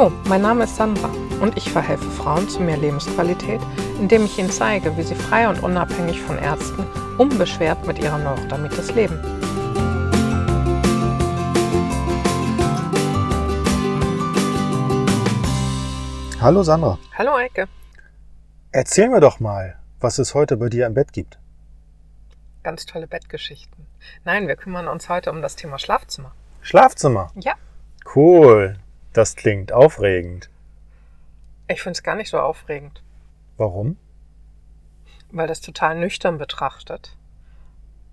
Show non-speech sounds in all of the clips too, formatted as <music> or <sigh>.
Hallo, mein Name ist Sandra und ich verhelfe Frauen zu mehr Lebensqualität, indem ich ihnen zeige, wie sie frei und unabhängig von Ärzten unbeschwert mit ihrer Neurodermitis leben. Hallo Sandra. Hallo Eike. Erzähl mir doch mal, was es heute bei dir im Bett gibt. Ganz tolle Bettgeschichten. Nein, wir kümmern uns heute um das Thema Schlafzimmer. Schlafzimmer. Ja, Cool. Das klingt aufregend. ich finde es gar nicht so aufregend, Warum? weil das total nüchtern betrachtet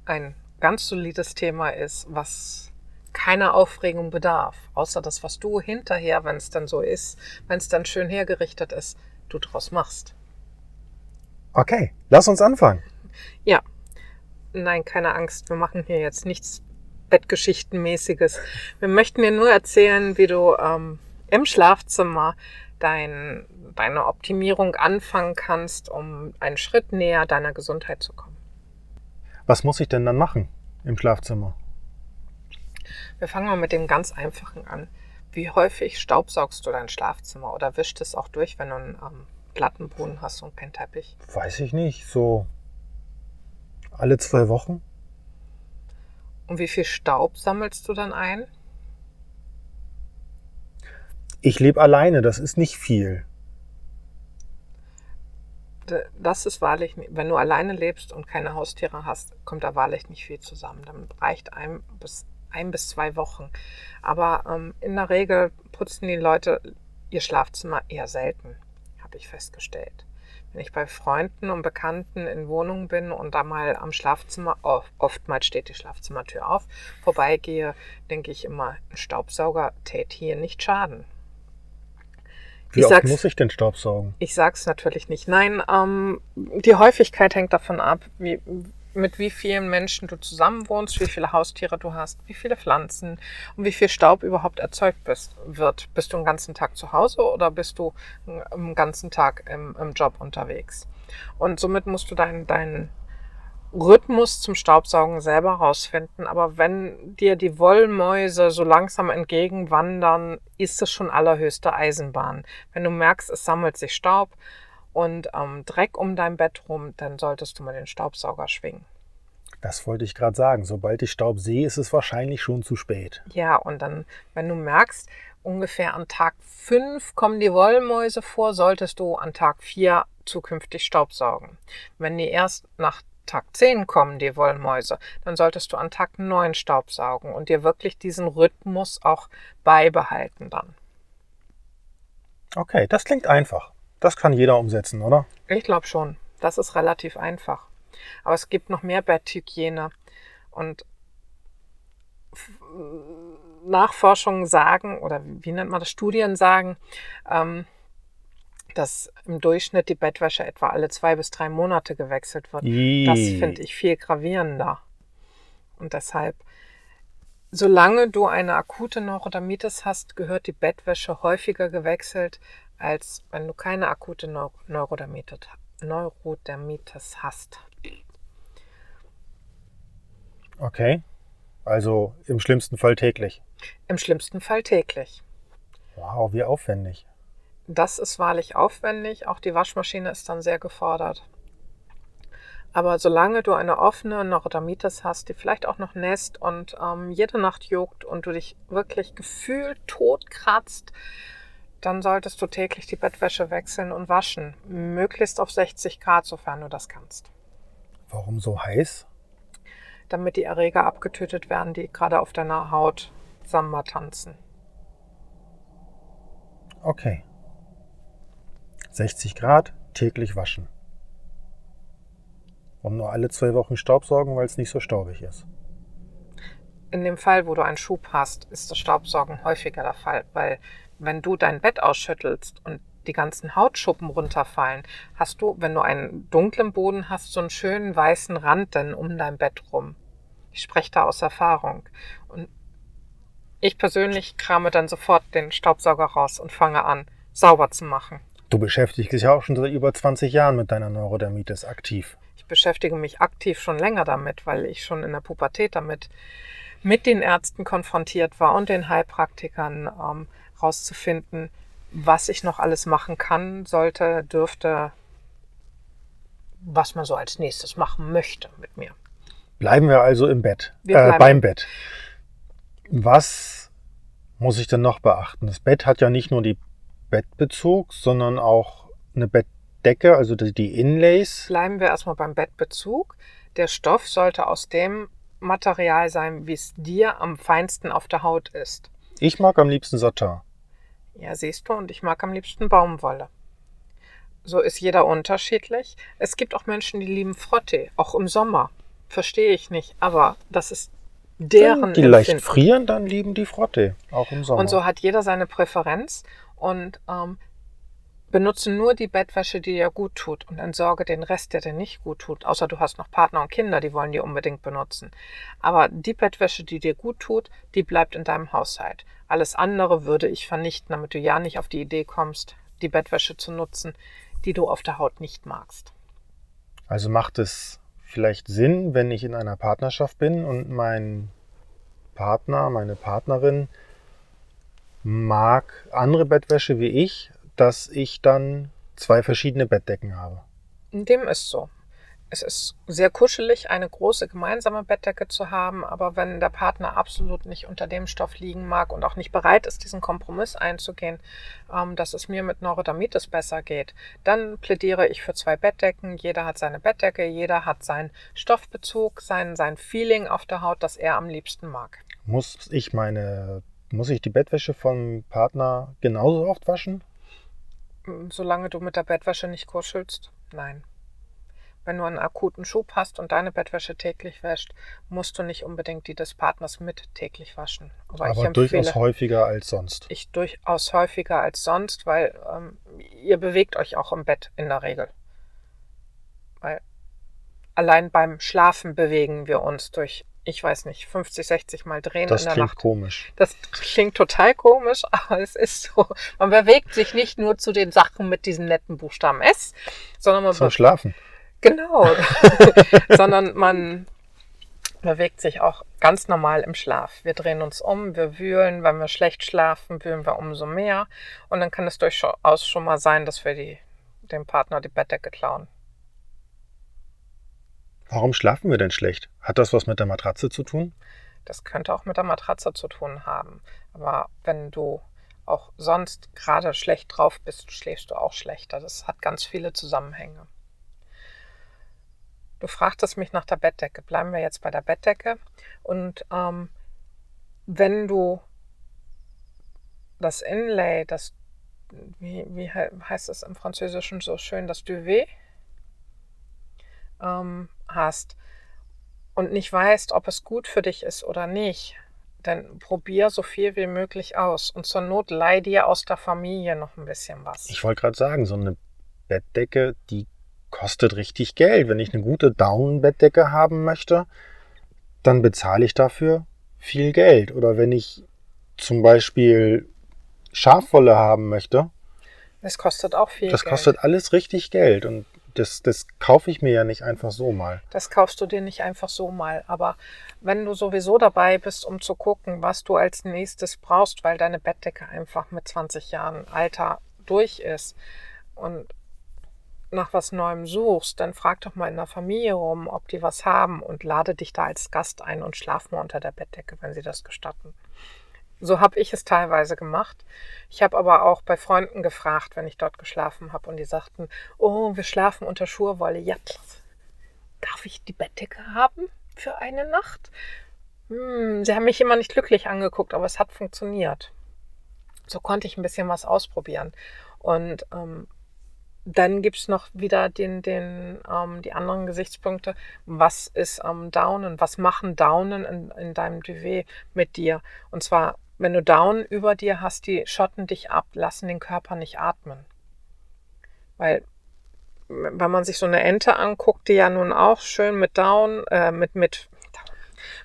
ein ganz solides Thema ist, was keine Aufregung bedarf, außer das, was du hinterher, wenn es dann so ist, wenn es dann schön hergerichtet ist, du draus machst. Okay, lass uns anfangen. Ja, nein, keine Angst, wir machen hier jetzt nichts Bettgeschichtenmäßiges. Wir möchten dir nur erzählen, wie du ähm, im Schlafzimmer dein, deine Optimierung anfangen kannst, um einen Schritt näher deiner Gesundheit zu kommen. Was muss ich denn dann machen im Schlafzimmer? Wir fangen mal mit dem ganz Einfachen an. Wie häufig staubsaugst du dein Schlafzimmer oder wischt es auch durch, wenn du einen ähm, glatten Boden hast und keinen Teppich? Weiß ich nicht, so alle zwei Wochen? Und wie viel Staub sammelst du dann ein? Ich lebe alleine, das ist nicht viel. Das ist wahrlich, wenn du alleine lebst und keine Haustiere hast, kommt da wahrlich nicht viel zusammen. Dann reicht ein bis, ein bis zwei Wochen. Aber ähm, in der Regel putzen die Leute ihr Schlafzimmer eher selten, habe ich festgestellt. Wenn ich bei Freunden und Bekannten in Wohnungen bin und da mal am Schlafzimmer, oft- oftmals steht die Schlafzimmertür auf, vorbeigehe, denke ich immer, ein Staubsauger täte hier nicht schaden. Wie Ich oft muss ich denn Staubsaugen? Ich sag's natürlich nicht. Nein, ähm, die Häufigkeit hängt davon ab, wie, mit wie vielen Menschen du zusammen wohnst, wie viele Haustiere du hast, wie viele Pflanzen und wie viel Staub überhaupt erzeugt bist, wird. Bist du den ganzen Tag zu Hause oder bist du den ganzen Tag im, im Job unterwegs? Und somit musst du deinen deinen Rhythmus zum Staubsaugen selber rausfinden. Aber wenn dir die Wollmäuse so langsam entgegenwandern, ist es schon allerhöchste Eisenbahn. Wenn du merkst, es sammelt sich Staub und ähm, Dreck um dein Bett rum, dann solltest du mal den Staubsauger schwingen. Das wollte ich gerade sagen. Sobald ich Staub sehe, ist es wahrscheinlich schon zu spät. Ja, und dann, wenn du merkst, ungefähr an Tag 5 kommen die Wollmäuse vor, solltest du an Tag 4 zukünftig Staubsaugen. Wenn die erst nach Tag 10 kommen, die Wollmäuse, dann solltest du an Tag 9 Staubsaugen und dir wirklich diesen Rhythmus auch beibehalten dann. Okay, das klingt einfach. Das kann jeder umsetzen, oder? Ich glaube schon. Das ist relativ einfach. Aber es gibt noch mehr Betthygiene. Und Nachforschungen sagen, oder wie nennt man das, Studien sagen, ähm, dass im Durchschnitt die Bettwäsche etwa alle zwei bis drei Monate gewechselt wird. Das finde ich viel gravierender. Und deshalb, solange du eine akute Neurodermitis hast, gehört die Bettwäsche häufiger gewechselt, als wenn du keine akute Neu Neurodermitis, Neurodermitis hast. Okay. Also im schlimmsten Fall täglich. Im schlimmsten Fall täglich. Wow, wie aufwendig. Das ist wahrlich aufwendig. Auch die Waschmaschine ist dann sehr gefordert. Aber solange du eine offene Neurodermitis hast, die vielleicht auch noch nässt und ähm, jede Nacht juckt und du dich wirklich gefühlt tot kratzt, dann solltest du täglich die Bettwäsche wechseln und waschen. Möglichst auf 60 Grad, sofern du das kannst. Warum so heiß? Damit die Erreger abgetötet werden, die gerade auf deiner Haut Samba tanzen. Okay. 60 Grad, täglich waschen. Und nur alle zwei Wochen Staubsaugen, weil es nicht so staubig ist. In dem Fall, wo du einen Schub hast, ist das Staubsaugen häufiger der Fall, weil wenn du dein Bett ausschüttelst und die ganzen Hautschuppen runterfallen, hast du, wenn du einen dunklen Boden hast, so einen schönen weißen Rand dann um dein Bett rum. Ich spreche da aus Erfahrung. Und ich persönlich krame dann sofort den Staubsauger raus und fange an, sauber zu machen. Du beschäftigst dich ja auch schon seit über 20 Jahren mit deiner Neurodermitis aktiv. Ich beschäftige mich aktiv schon länger damit, weil ich schon in der Pubertät damit mit den Ärzten konfrontiert war und den Heilpraktikern ähm, rauszufinden, was ich noch alles machen kann, sollte, dürfte, was man so als nächstes machen möchte mit mir. Bleiben wir also im Bett, äh, beim Bett. Was muss ich denn noch beachten? Das Bett hat ja nicht nur die Bettbezug, sondern auch eine Bettdecke, also die Inlays. Bleiben wir erstmal beim Bettbezug. Der Stoff sollte aus dem Material sein, wie es dir am feinsten auf der Haut ist. Ich mag am liebsten Satin. Ja, siehst du, und ich mag am liebsten Baumwolle. So ist jeder unterschiedlich. Es gibt auch Menschen, die lieben Frottee, auch im Sommer. Verstehe ich nicht, aber das ist deren die leicht Empfinden. frieren, dann lieben die Frotte, auch im Sommer. Und so hat jeder seine Präferenz und ähm, benutze nur die Bettwäsche, die dir gut tut und entsorge den Rest, der dir nicht gut tut. Außer du hast noch Partner und Kinder, die wollen die unbedingt benutzen. Aber die Bettwäsche, die dir gut tut, die bleibt in deinem Haushalt. Alles andere würde ich vernichten, damit du ja nicht auf die Idee kommst, die Bettwäsche zu nutzen, die du auf der Haut nicht magst. Also macht es vielleicht Sinn, wenn ich in einer Partnerschaft bin und mein Partner, meine Partnerin mag andere Bettwäsche wie ich, dass ich dann zwei verschiedene Bettdecken habe. Dem ist so. Es ist sehr kuschelig, eine große gemeinsame Bettdecke zu haben, aber wenn der Partner absolut nicht unter dem Stoff liegen mag und auch nicht bereit ist, diesen Kompromiss einzugehen, ähm, dass es mir mit Neurodermitis besser geht, dann plädiere ich für zwei Bettdecken. Jeder hat seine Bettdecke, jeder hat seinen Stoffbezug, sein, sein Feeling auf der Haut, das er am liebsten mag. Muss ich meine, muss ich die Bettwäsche vom Partner genauso oft waschen? Solange du mit der Bettwäsche nicht kuschelst, nein. Wenn du einen akuten Schub hast und deine Bettwäsche täglich wäscht, musst du nicht unbedingt die des Partners mit täglich waschen. Aber, ich Aber empfehle durchaus häufiger als sonst. ich durchaus häufiger als sonst, weil ähm, ihr bewegt euch auch im Bett in der Regel. Weil allein beim Schlafen bewegen wir uns durch, ich weiß nicht, 50, 60 Mal drehen Das in der klingt Nacht. komisch. Das klingt total komisch, <laughs> aber es ist so. Man bewegt sich nicht nur zu den Sachen mit diesem netten Buchstaben S, sondern man Zum Schlafen. genau, <laughs> sondern man bewegt sich auch ganz normal im Schlaf. Wir drehen uns um, wir wühlen, wenn wir schlecht schlafen, wühlen wir umso mehr und dann kann es durchaus schon mal sein, dass wir die, dem Partner die Bettdecke klauen. Warum schlafen wir denn schlecht? Hat das was mit der Matratze zu tun? Das könnte auch mit der Matratze zu tun haben. Aber wenn du auch sonst gerade schlecht drauf bist, schläfst du auch schlechter. Das hat ganz viele Zusammenhänge. Du fragtest mich nach der Bettdecke. Bleiben wir jetzt bei der Bettdecke. Und ähm, wenn du das Inlay, das, wie, wie he- heißt es im Französischen so schön, das Duvet ähm, hast und nicht weißt, ob es gut für dich ist oder nicht, dann probier so viel wie möglich aus. Und zur Not leih dir aus der Familie noch ein bisschen was. Ich wollte gerade sagen, so eine Bettdecke, die kostet richtig Geld. Wenn ich eine gute Down-Bettdecke haben möchte, dann bezahle ich dafür viel Geld. Oder wenn ich zum Beispiel Schafwolle haben möchte, Es kostet auch viel das Geld. kostet alles richtig Geld. Und das, das kaufe ich mir ja nicht einfach so mal. Das kaufst du dir nicht einfach so mal. Aber wenn du sowieso dabei bist, um zu gucken, was du als nächstes brauchst, weil deine Bettdecke einfach mit 20 Jahren Alter durch ist und nach was Neuem suchst, dann frag doch mal in der Familie rum, ob die was haben und lade dich da als Gast ein und schlaf mal unter der Bettdecke, wenn sie das gestatten. So habe ich es teilweise gemacht. Ich habe aber auch bei Freunden gefragt, wenn ich dort geschlafen habe und die sagten, oh, wir schlafen unter Schurwolle. Ja. Darf ich die Bettdecke haben für eine Nacht? Hm, sie haben mich immer nicht glücklich angeguckt, aber es hat funktioniert. So konnte ich ein bisschen was ausprobieren. Und ähm, dann gibt es noch wieder den, den, ähm, die anderen Gesichtspunkte. Was ist ähm, Downen? Was machen Downen in, in deinem Duvet mit dir? Und zwar, wenn du Down über dir hast, die schotten dich ab, lassen den Körper nicht atmen. Weil, wenn man sich so eine Ente anguckt, die ja nun auch schön mit Down, äh, mit, mit,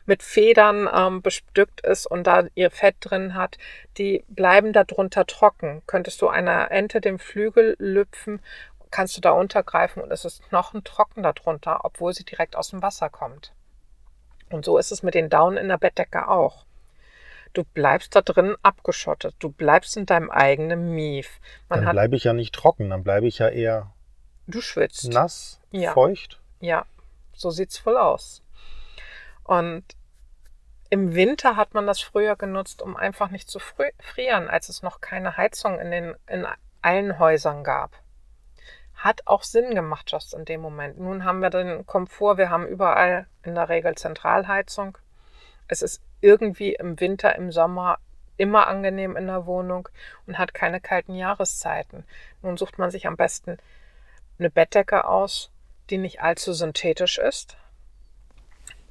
mit Federn ähm, bestückt ist und da ihr Fett drin hat, die bleiben darunter trocken. Könntest du einer Ente den Flügel lüpfen, kannst du da untergreifen und es ist knochentrocken darunter, obwohl sie direkt aus dem Wasser kommt. Und so ist es mit den Daunen in der Bettdecke auch. Du bleibst da drin abgeschottet. Du bleibst in deinem eigenen Mief. Man dann bleibe ich ja nicht trocken, dann bleibe ich ja eher du schwitzt. nass, ja. feucht. Ja, so sieht's wohl aus. Und im Winter hat man das früher genutzt, um einfach nicht zu frieren, als es noch keine Heizung in, den, in allen Häusern gab. Hat auch Sinn gemacht, just in dem Moment. Nun haben wir den Komfort, wir haben überall in der Regel Zentralheizung. Es ist irgendwie im Winter, im Sommer immer angenehm in der Wohnung und hat keine kalten Jahreszeiten. Nun sucht man sich am besten eine Bettdecke aus, die nicht allzu synthetisch ist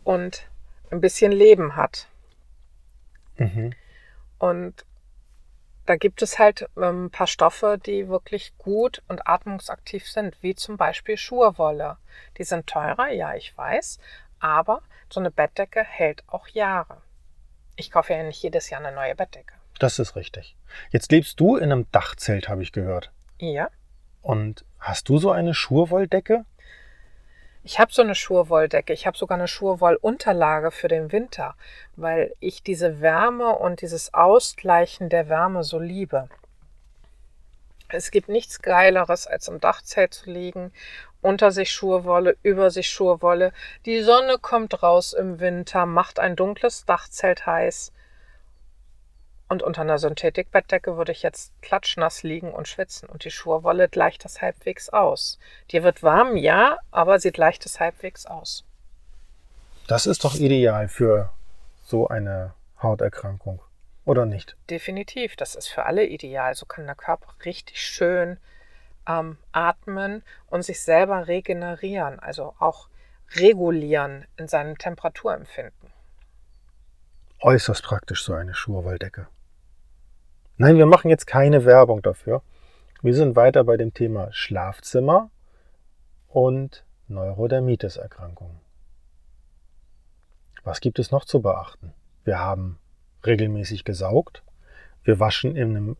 und ein bisschen Leben hat. Mhm. Und da gibt es halt ähm, ein paar Stoffe, die wirklich gut und atmungsaktiv sind, wie zum Beispiel Schurwolle. Die sind teurer, ja, ich weiß, aber so eine Bettdecke hält auch Jahre. Ich kaufe ja nicht jedes Jahr eine neue Bettdecke. Das ist richtig. Jetzt lebst du in einem Dachzelt, habe ich gehört. Ja. Und hast du so eine Schurwolldecke? Ich habe so eine Schurwolldecke. Ich habe sogar eine Schurwollunterlage für den Winter, weil ich diese Wärme und dieses Ausgleichen der Wärme so liebe. Es gibt nichts Geileres, als im Dachzelt zu liegen, unter sich Schurwolle, über sich Schurwolle. Die Sonne kommt raus im Winter, macht ein dunkles Dachzelt heiß. Und unter einer Synthetikbettdecke würde ich jetzt klatschnass liegen und schwitzen. Und die Schurwolle gleicht das halbwegs aus. Dir wird warm, ja, aber sie gleicht es halbwegs aus. Das ist doch ideal für so eine Hauterkrankung, oder nicht? Definitiv, das ist für alle ideal. So kann der Körper richtig schön ähm, atmen und sich selber regenerieren, also auch regulieren in seinem Temperaturempfinden. Äußerst praktisch so eine Schurwolldecke. Nein, wir machen jetzt keine Werbung dafür. Wir sind weiter bei dem Thema Schlafzimmer und Neurodermitis-Erkrankungen. Was gibt es noch zu beachten? Wir haben regelmäßig gesaugt. Wir waschen in einem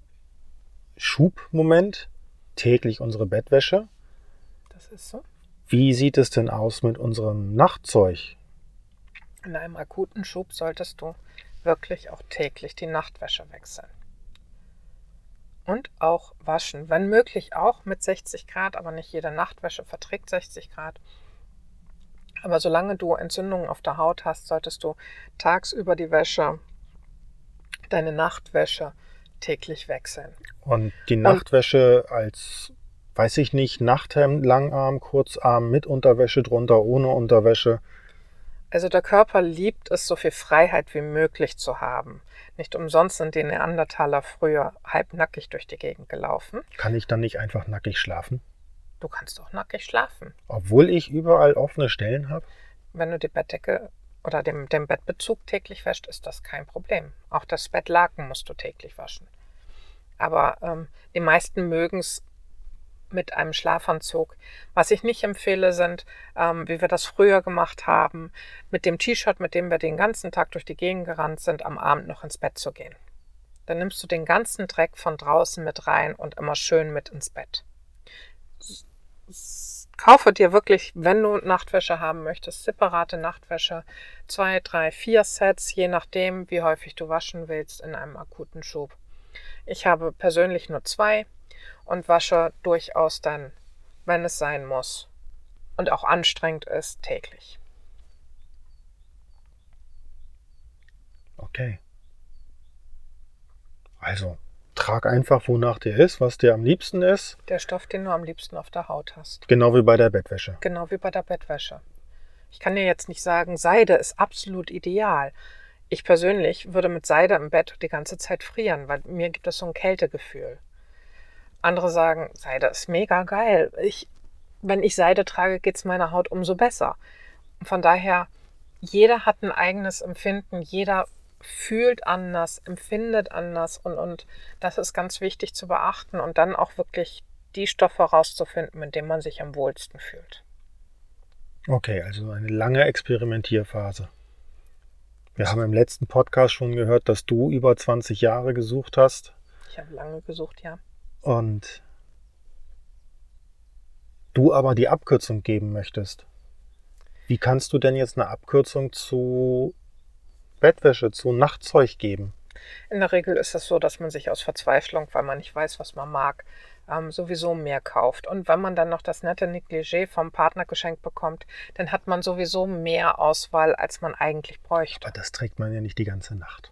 Schubmoment täglich unsere Bettwäsche. Das ist so. Wie sieht es denn aus mit unserem Nachtzeug? In einem akuten Schub solltest du wirklich auch täglich die Nachtwäsche wechseln und auch waschen. Wenn möglich auch mit 60 Grad, aber nicht jede Nachtwäsche verträgt 60 Grad. Aber solange du Entzündungen auf der Haut hast, solltest du tagsüber die Wäsche, deine Nachtwäsche täglich wechseln. Und die Nachtwäsche und, als, weiß ich nicht, Nachthemd, Langarm, Kurzarm, mit Unterwäsche drunter, ohne Unterwäsche. Also der Körper liebt es, so viel Freiheit wie möglich zu haben. Nicht umsonst sind die Neandertaler früher halbnackig durch die Gegend gelaufen. Kann ich dann nicht einfach nackig schlafen? Du kannst auch nackig schlafen. Obwohl ich überall offene Stellen habe? Wenn du die Bettdecke oder den, den Bettbezug täglich wäscht, ist das kein Problem. Auch das Bettlaken musst du täglich waschen. Aber ähm, die meisten mögen es mit einem Schlafanzug. Was ich nicht empfehle, sind, ähm, wie wir das früher gemacht haben, mit dem T-Shirt, mit dem wir den ganzen Tag durch die Gegend gerannt sind, am Abend noch ins Bett zu gehen. Dann nimmst du den ganzen Dreck von draußen mit rein und immer schön mit ins Bett. Kaufe dir wirklich, wenn du Nachtwäsche haben möchtest, separate Nachtwäsche. Zwei, drei, vier Sets, je nachdem, wie häufig du waschen willst in einem akuten Schub. Ich habe persönlich nur zwei und wasche durchaus dann, wenn es sein muss und auch anstrengend ist, täglich. Okay. Also, trag einfach, wonach dir ist, was dir am liebsten ist. Der Stoff, den du am liebsten auf der Haut hast. Genau wie bei der Bettwäsche. Genau wie bei der Bettwäsche. Ich kann dir jetzt nicht sagen, Seide ist absolut ideal. Ich persönlich würde mit Seide im Bett die ganze Zeit frieren, weil mir gibt es so ein Kältegefühl. Andere sagen, Seide ist mega geil. Ich, wenn ich Seide trage, geht es meiner Haut umso besser. Von daher, jeder hat ein eigenes Empfinden, jeder fühlt anders, empfindet anders und, und das ist ganz wichtig zu beachten und dann auch wirklich die Stoffe rauszufinden, mit denen man sich am wohlsten fühlt. Okay, also eine lange Experimentierphase. Wir haben im letzten Podcast schon gehört, dass du über 20 Jahre gesucht hast. Ich habe lange gesucht, ja und du aber die Abkürzung geben möchtest, wie kannst du denn jetzt eine Abkürzung zu Bettwäsche, zu Nachtzeug geben? In der Regel ist es so, dass man sich aus Verzweiflung, weil man nicht weiß, was man mag, ähm, sowieso mehr kauft. Und wenn man dann noch das nette Negligé vom Partner geschenkt bekommt, dann hat man sowieso mehr Auswahl, als man eigentlich bräuchte. Aber das trägt man ja nicht die ganze Nacht.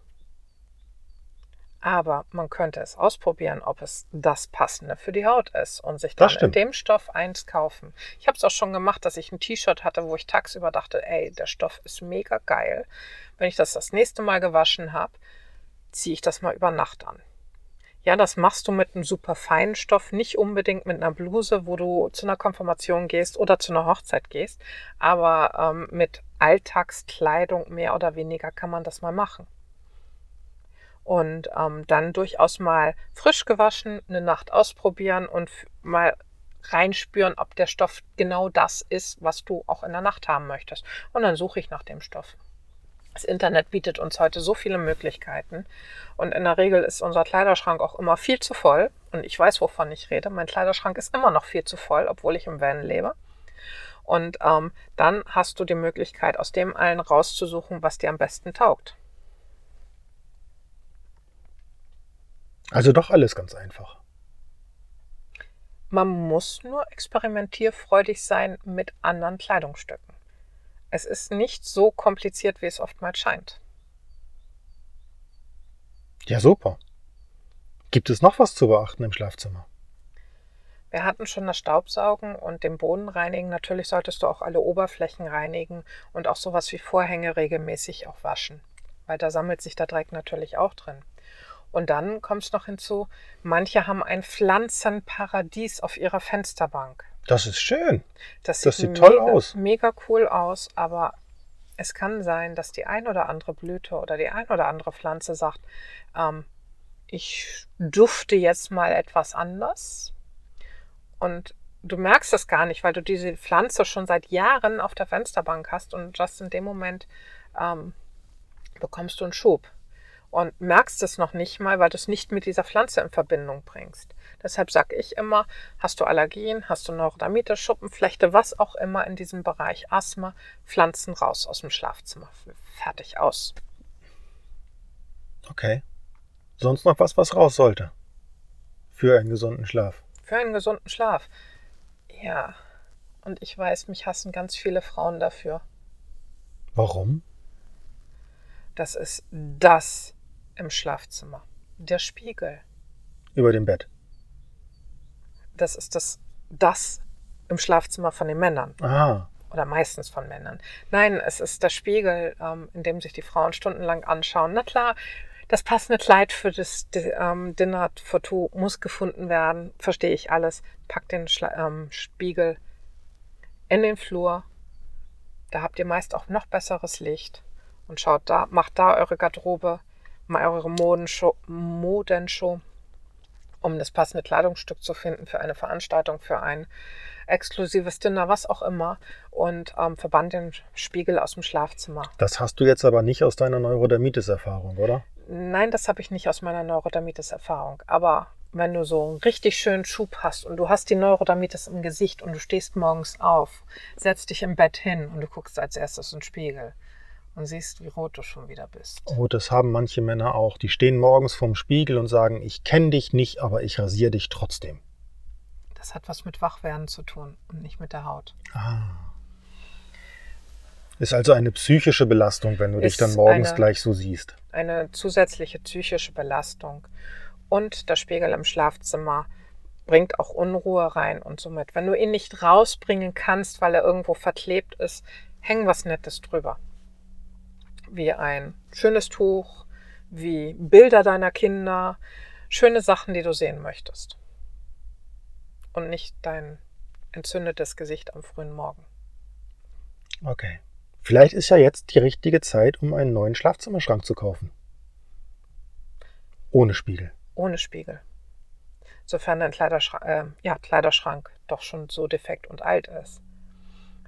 Aber man könnte es ausprobieren, ob es das Passende für die Haut ist und sich dann in dem Stoff eins kaufen. Ich habe es auch schon gemacht, dass ich ein T-Shirt hatte, wo ich tagsüber dachte, ey, der Stoff ist mega geil. Wenn ich das das nächste Mal gewaschen habe, ziehe ich das mal über Nacht an. Ja, das machst du mit einem super feinen Stoff, nicht unbedingt mit einer Bluse, wo du zu einer Konfirmation gehst oder zu einer Hochzeit gehst, aber ähm, mit Alltagskleidung mehr oder weniger kann man das mal machen und ähm, dann durchaus mal frisch gewaschen, eine Nacht ausprobieren und mal reinspüren, ob der Stoff genau das ist, was du auch in der Nacht haben möchtest. Und dann suche ich nach dem Stoff. Das Internet bietet uns heute so viele Möglichkeiten und in der Regel ist unser Kleiderschrank auch immer viel zu voll und ich weiß, wovon ich rede. Mein Kleiderschrank ist immer noch viel zu voll, obwohl ich im Van lebe. Und ähm, dann hast du die Möglichkeit, aus dem allen rauszusuchen, was dir am besten taugt. Also doch alles ganz einfach. Man muss nur experimentierfreudig sein mit anderen Kleidungsstücken. Es ist nicht so kompliziert, wie es oftmals scheint. Ja, super. Gibt es noch was zu beachten im Schlafzimmer? Wir hatten schon das Staubsaugen und den Boden reinigen. Natürlich solltest du auch alle Oberflächen reinigen und auch sowas wie Vorhänge regelmäßig auch waschen, weil da sammelt sich der Dreck natürlich auch drin. Und dann kommt es noch hinzu, manche haben ein Pflanzenparadies auf ihrer Fensterbank. Das ist schön. Das, das sieht, toll mega, aus. Mega cool aus, aber es kann sein, dass die ein oder andere Blüte oder die ein oder andere Pflanze sagt, ähm, ich dufte jetzt mal etwas anders. Und du merkst es gar nicht, weil du diese Pflanze schon seit Jahren auf der Fensterbank hast und just in dem Moment ähm, bekommst du einen Schub und merkst es noch nicht mal, weil du es nicht mit dieser Pflanze in Verbindung bringst. Deshalb sage ich immer, hast du Allergien, hast du Neurodermitis, Schuppenflechte, was auch immer in diesem Bereich, Asthma, Pflanzen raus aus dem Schlafzimmer. Fertig aus. Okay. Sonst noch was, was raus sollte? Für einen gesunden Schlaf. Für einen gesunden Schlaf. Ja. Und ich weiß, mich hassen ganz viele Frauen dafür. Warum? Das ist das im Schlafzimmer. Der Spiegel. Über dem Bett. Das ist das, das im Schlafzimmer von den Männern. Aha. Oder meistens von Männern. Nein, es ist der Spiegel, ähm, in dem sich die Frauen stundenlang anschauen. Na klar, das passende Kleid für das ähm, Dinner for Two muss gefunden werden. Verstehe ich alles. Packt den Schla ähm, Spiegel in den Flur. Da habt ihr meist auch noch besseres Licht. Und schaut da, macht da eure Garderobe mal eure Modenshow, Modenshow, um das passende Kleidungsstück zu finden für eine Veranstaltung, für ein exklusives Dinner, was auch immer. Und ähm, verbannt den Spiegel aus dem Schlafzimmer. Das hast du jetzt aber nicht aus deiner Neurodermitis-Erfahrung, oder? Nein, das habe ich nicht aus meiner Neurodermitis-Erfahrung. Aber wenn du so einen richtig schönen Schub hast und du hast die Neurodermitis im Gesicht und du stehst morgens auf, setzt dich im Bett hin und du guckst als erstes in den Spiegel und siehst, wie rot du schon wieder bist. Oh, das haben manche Männer auch. Die stehen morgens vorm Spiegel und sagen, ich kenne dich nicht, aber ich rasiere dich trotzdem. Das hat was mit Wachwerden zu tun und nicht mit der Haut. Ah. Ist also eine psychische Belastung, wenn du Ist dich dann morgens eine, gleich so siehst. Eine zusätzliche psychische Belastung. Und der Spiegel im Schlafzimmer bringt auch Unruhe rein und somit. Wenn du ihn nicht rausbringen kannst, weil er irgendwo verklebt ist, häng was Nettes drüber wie ein schönes Tuch, wie Bilder deiner Kinder, schöne Sachen, die du sehen möchtest. Und nicht dein entzündetes Gesicht am frühen Morgen. Okay. Vielleicht ist ja jetzt die richtige Zeit, um einen neuen Schlafzimmerschrank zu kaufen. Ohne Spiegel. Ohne Spiegel. Sofern dein Kleiderschrank, äh, ja, Kleiderschrank doch schon so defekt und alt ist.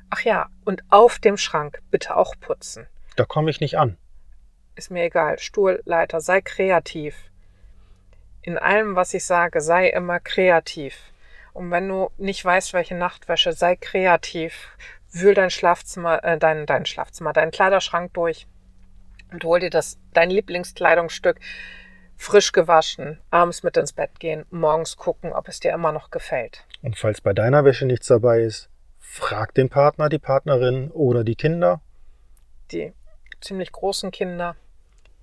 Ach ja, und auf dem Schrank bitte auch putzen. Da komme ich nicht an. Ist mir egal. Stuhlleiter, sei kreativ. In allem, was ich sage, sei immer kreativ. Und wenn du nicht weißt, welche Nachtwäsche, sei kreativ. Wühl dein Schlafzimmer, äh, dein, dein Schlafzimmer, deinen Kleiderschrank durch. und hol dir das, dein Lieblingskleidungsstück frisch gewaschen, abends mit ins Bett gehen, morgens gucken, ob es dir immer noch gefällt. Und falls bei deiner Wäsche nichts dabei ist, frag den Partner, die Partnerin oder die Kinder. Die ziemlich großen Kinder,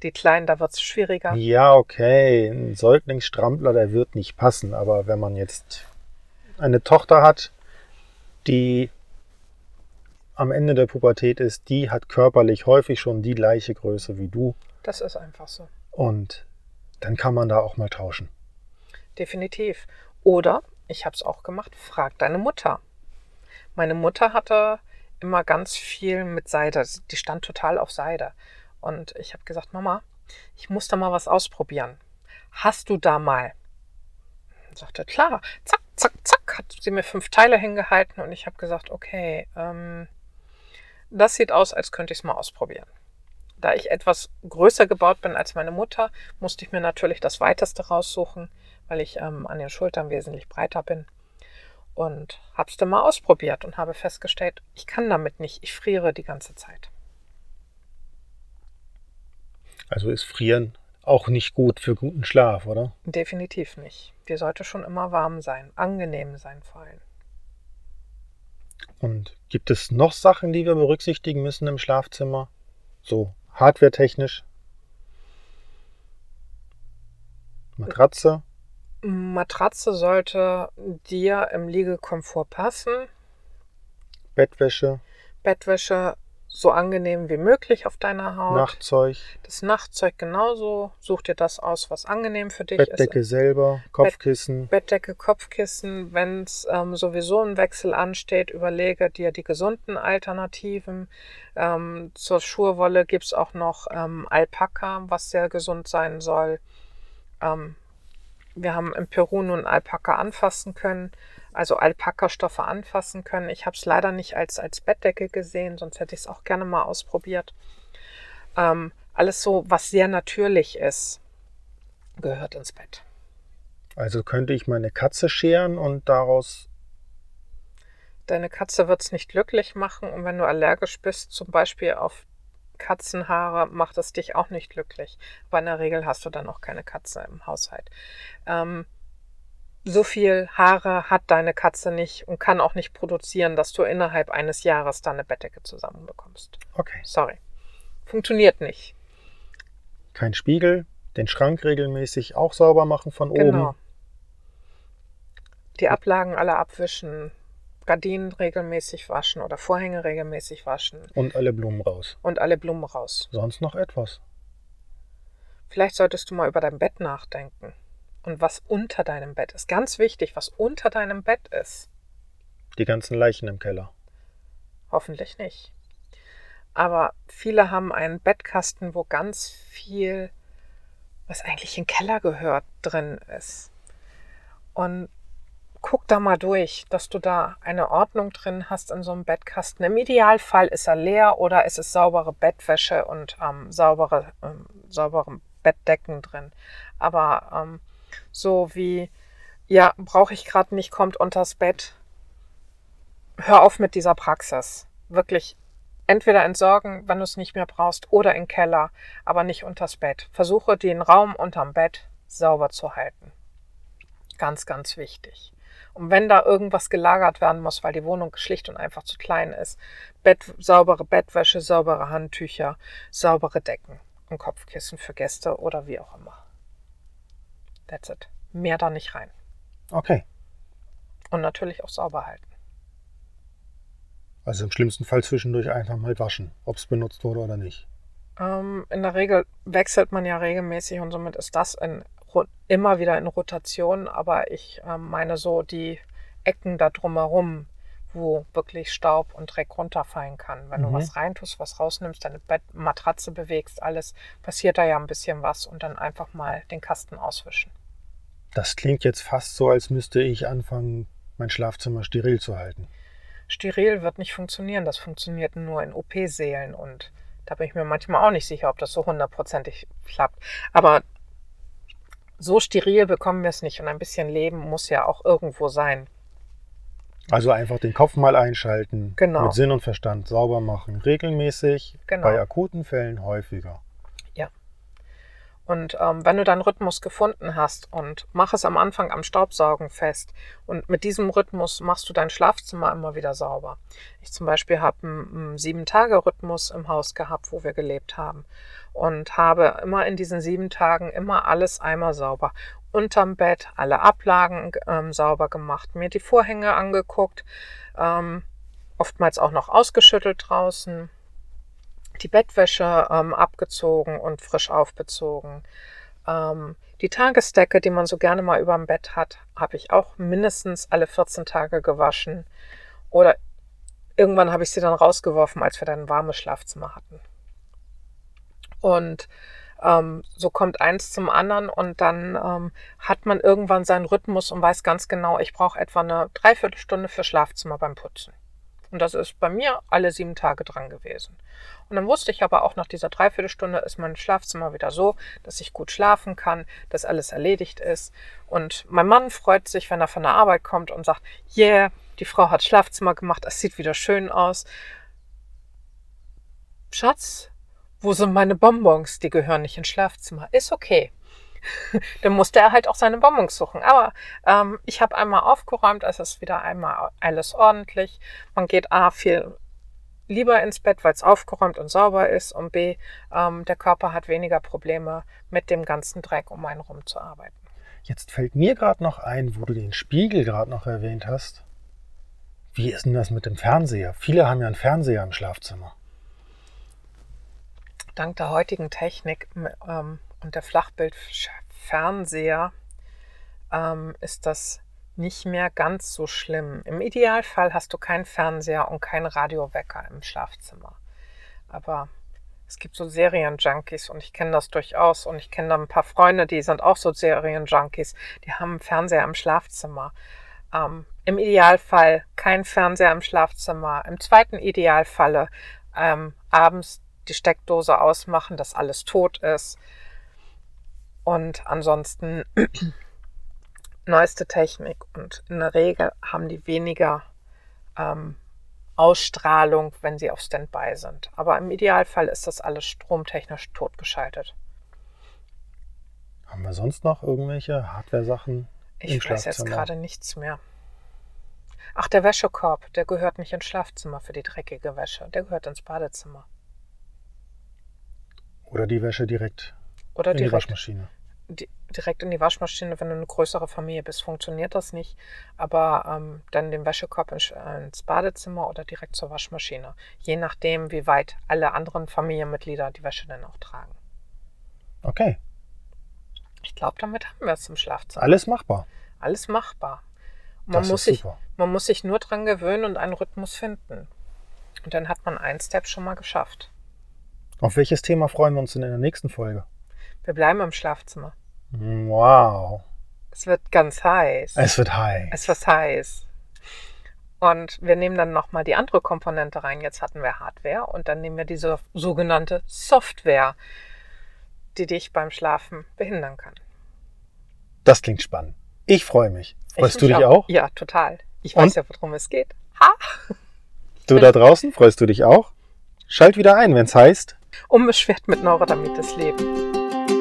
die kleinen, da wird es schwieriger. Ja, okay, ein Säuglingsstrampler, der wird nicht passen, aber wenn man jetzt eine Tochter hat, die am Ende der Pubertät ist, die hat körperlich häufig schon die gleiche Größe wie du. Das ist einfach so. Und dann kann man da auch mal tauschen. Definitiv. Oder, ich habe es auch gemacht, frag deine Mutter. Meine Mutter hatte immer ganz viel mit Seide. Die stand total auf Seide. Und ich habe gesagt, Mama, ich muss da mal was ausprobieren. Hast du da mal? Und sagte, klar, zack, zack, zack, hat sie mir fünf Teile hingehalten und ich habe gesagt, okay, ähm, das sieht aus, als könnte ich es mal ausprobieren. Da ich etwas größer gebaut bin als meine Mutter, musste ich mir natürlich das weiteste raussuchen, weil ich ähm, an den Schultern wesentlich breiter bin. Und habe es dann mal ausprobiert und habe festgestellt, ich kann damit nicht, ich friere die ganze Zeit. Also ist Frieren auch nicht gut für guten Schlaf, oder? Definitiv nicht. Die sollte schon immer warm sein, angenehm sein vor allem. Und gibt es noch Sachen, die wir berücksichtigen müssen im Schlafzimmer? So hardwaretechnisch? Matratze? Matratze sollte dir im Liegekomfort passen. Bettwäsche? Bettwäsche so angenehm wie möglich auf deiner Haut. Nachtzeug? Das Nachtzeug genauso. Such dir das aus, was angenehm für dich Bettdecke ist. selber, Kopfkissen. Bettdecke, Kopfkissen. Wenn es ähm, sowieso ein Wechsel ansteht, überlege dir die gesunden Alternativen. Ähm, zur Schurwolle gibt es auch noch ähm, Alpaka, was sehr gesund sein soll. Wir haben im Peru nun Alpaka anfassen können, also Alpaka-Stoffe anfassen können. Ich habe es leider nicht als, als Bettdecke gesehen, sonst hätte ich es auch gerne mal ausprobiert. Ähm, alles so, was sehr natürlich ist, gehört ins Bett. Also könnte ich meine Katze scheren und daraus. Deine Katze wird es nicht glücklich machen und wenn du allergisch bist, zum Beispiel auf Katzenhaare macht es dich auch nicht glücklich. Aber in der Regel hast du dann auch keine Katze im Haushalt. Ähm, so viel Haare hat deine Katze nicht und kann auch nicht produzieren, dass du innerhalb eines Jahres da eine Bettdecke zusammenbekommst. Okay. Sorry. Funktioniert nicht. Kein Spiegel, den Schrank regelmäßig auch sauber machen von Genau. oben. Die Ablagen alle abwischen, Gardinen regelmäßig waschen oder Vorhänge regelmäßig waschen Und alle Blumen raus. und alle Blumen raus. Sonst noch etwas. Vielleicht solltest du mal über dein Bett nachdenken und was unter deinem Bett ist. Ganz wichtig, was unter deinem Bett ist. Die ganzen Leichen im Keller. Hoffentlich nicht. Aber viele haben einen Bettkasten, wo ganz viel, was eigentlich in den Keller gehört, drin ist. Und guck da mal durch, dass du da eine Ordnung drin hast in so einem Bettkasten. Im Idealfall ist er leer oder es ist saubere Bettwäsche und ähm, saubere, ähm, saubere Bettdecken drin. Aber ähm, so wie, ja, brauche ich gerade nicht, kommt unters Bett. Hör auf mit dieser Praxis. Wirklich entweder entsorgen, wenn du es nicht mehr brauchst, oder in Keller, aber nicht unters Bett. Versuche den Raum unterm Bett sauber zu halten. Ganz, ganz wichtig. Und wenn da irgendwas gelagert werden muss, weil die Wohnung schlicht und einfach zu klein ist, Bett, saubere Bettwäsche, saubere Handtücher, saubere Decken und Kopfkissen für Gäste oder wie auch immer. That's it. Mehr da nicht rein. Okay. Und natürlich auch sauber halten. Also im schlimmsten Fall zwischendurch einfach mal waschen, ob es benutzt wurde oder nicht. Ähm, in der Regel wechselt man ja regelmäßig und somit ist das in, immer wieder in Rotation. Aber ich ähm, meine so die Ecken da drumherum, wo wirklich Staub und Dreck runterfallen kann. Wenn Mhm. du was reintust, was rausnimmst, deine Bett Matratze bewegst, alles, passiert da ja ein bisschen was und dann einfach mal den Kasten auswischen. Das klingt jetzt fast so, als müsste ich anfangen, mein Schlafzimmer steril zu halten. Steril wird nicht funktionieren. Das funktioniert nur in OP-Sälen und da bin ich mir manchmal auch nicht sicher, ob das so hundertprozentig klappt. Aber so steril bekommen wir es nicht und ein bisschen Leben muss ja auch irgendwo sein. Also einfach den Kopf mal einschalten, Genau. mit Sinn und Verstand sauber machen, regelmäßig, Genau. bei akuten Fällen häufiger. Und ähm, wenn du deinen Rhythmus gefunden hast und mach es am Anfang am Staubsaugen fest und mit diesem Rhythmus machst du dein Schlafzimmer immer wieder sauber. Ich zum Beispiel habe einen, einen Sieben-Tage-Rhythmus im Haus gehabt, wo wir gelebt haben und habe immer in diesen sieben Tagen immer alles einmal sauber. Unterm Bett alle Ablagen ähm, sauber gemacht, mir die Vorhänge angeguckt, ähm, oftmals auch noch ausgeschüttelt draußen, die Bettwäsche ähm, abgezogen und frisch aufbezogen. Ähm, die Tagesdecke, die man so gerne mal über dem Bett hat, habe ich auch mindestens alle 14 Tage gewaschen. Oder irgendwann habe ich sie dann rausgeworfen, als wir dann ein warmes Schlafzimmer hatten. Und ähm, so kommt eins zum anderen und dann ähm, hat man irgendwann seinen Rhythmus und weiß ganz genau, ich brauche etwa eine Dreiviertelstunde für Schlafzimmer beim Putzen. Und das ist bei mir alle sieben Tage dran gewesen. Und dann wusste ich aber auch nach dieser Dreiviertelstunde ist mein Schlafzimmer wieder so, dass ich gut schlafen kann, dass alles erledigt ist. Und mein Mann freut sich, wenn er von der Arbeit kommt und sagt, yeah, die Frau hat Schlafzimmer gemacht, es sieht wieder schön aus. Schatz, wo sind meine Bonbons? Die gehören nicht ins Schlafzimmer. Ist okay. <laughs> dann musste er halt auch seine Bonbons suchen. Aber ähm, ich habe einmal aufgeräumt, es ist wieder einmal alles ordentlich. Man geht A viel lieber ins Bett, weil es aufgeräumt und sauber ist und B, ähm, der Körper hat weniger Probleme mit dem ganzen Dreck um einen rum zu arbeiten. Jetzt fällt mir gerade noch ein, wo du den Spiegel gerade noch erwähnt hast. Wie ist denn das mit dem Fernseher? Viele haben ja einen Fernseher im Schlafzimmer. Dank der heutigen Technik ähm, und der Flachbildfernseher ähm, ist das nicht mehr ganz so schlimm. Im Idealfall hast du keinen Fernseher und keinen Radiowecker im Schlafzimmer. Aber es gibt so Serienjunkies und ich kenne das durchaus und ich kenne da ein paar Freunde, die sind auch so Serienjunkies. Die haben einen Fernseher im Schlafzimmer. Ähm, Im Idealfall kein Fernseher im Schlafzimmer. Im zweiten Idealfalle ähm, abends die Steckdose ausmachen, dass alles tot ist. Und ansonsten <clears throat> neueste Technik und in der Regel haben die weniger ähm, Ausstrahlung, wenn sie auf Standby sind. Aber im Idealfall ist das alles stromtechnisch totgeschaltet. Haben wir sonst noch irgendwelche Hardware-Sachen? Ich weiß jetzt gerade nichts mehr. Ach, der Wäschekorb, der gehört nicht ins Schlafzimmer für die dreckige Wäsche. Der gehört ins Badezimmer. Oder die Wäsche direkt Oder in direkt. die Waschmaschine direkt in die Waschmaschine, wenn du eine größere Familie bist, funktioniert das nicht. Aber ähm, dann den Wäschekorb ins, ins Badezimmer oder direkt zur Waschmaschine. Je nachdem, wie weit alle anderen Familienmitglieder die Wäsche dann auch tragen. Okay. Ich glaube, damit haben wir es zum Schlafzimmer. Alles machbar. Alles machbar. Man Das muss, ist sich, super. man muss sich nur dran gewöhnen und einen Rhythmus finden. Und dann hat man einen Step schon mal geschafft. Auf welches Thema freuen wir uns denn in der nächsten Folge? Wir bleiben im Schlafzimmer. Wow. Es wird ganz heiß. Es wird heiß. Es wird heiß. Und wir nehmen dann nochmal die andere Komponente rein. Jetzt hatten wir Hardware und dann nehmen wir diese sogenannte Software, die dich beim Schlafen behindern kann. Das klingt spannend. Ich freue mich. Freust Ich du mich dich auch? Ja, total. Ich Und? weiß ja, worum es geht. Ha! Du da draußen, freust du dich auch? Schalt wieder ein, wenn es heißt. Unbeschwert mit Neurodermitis leben.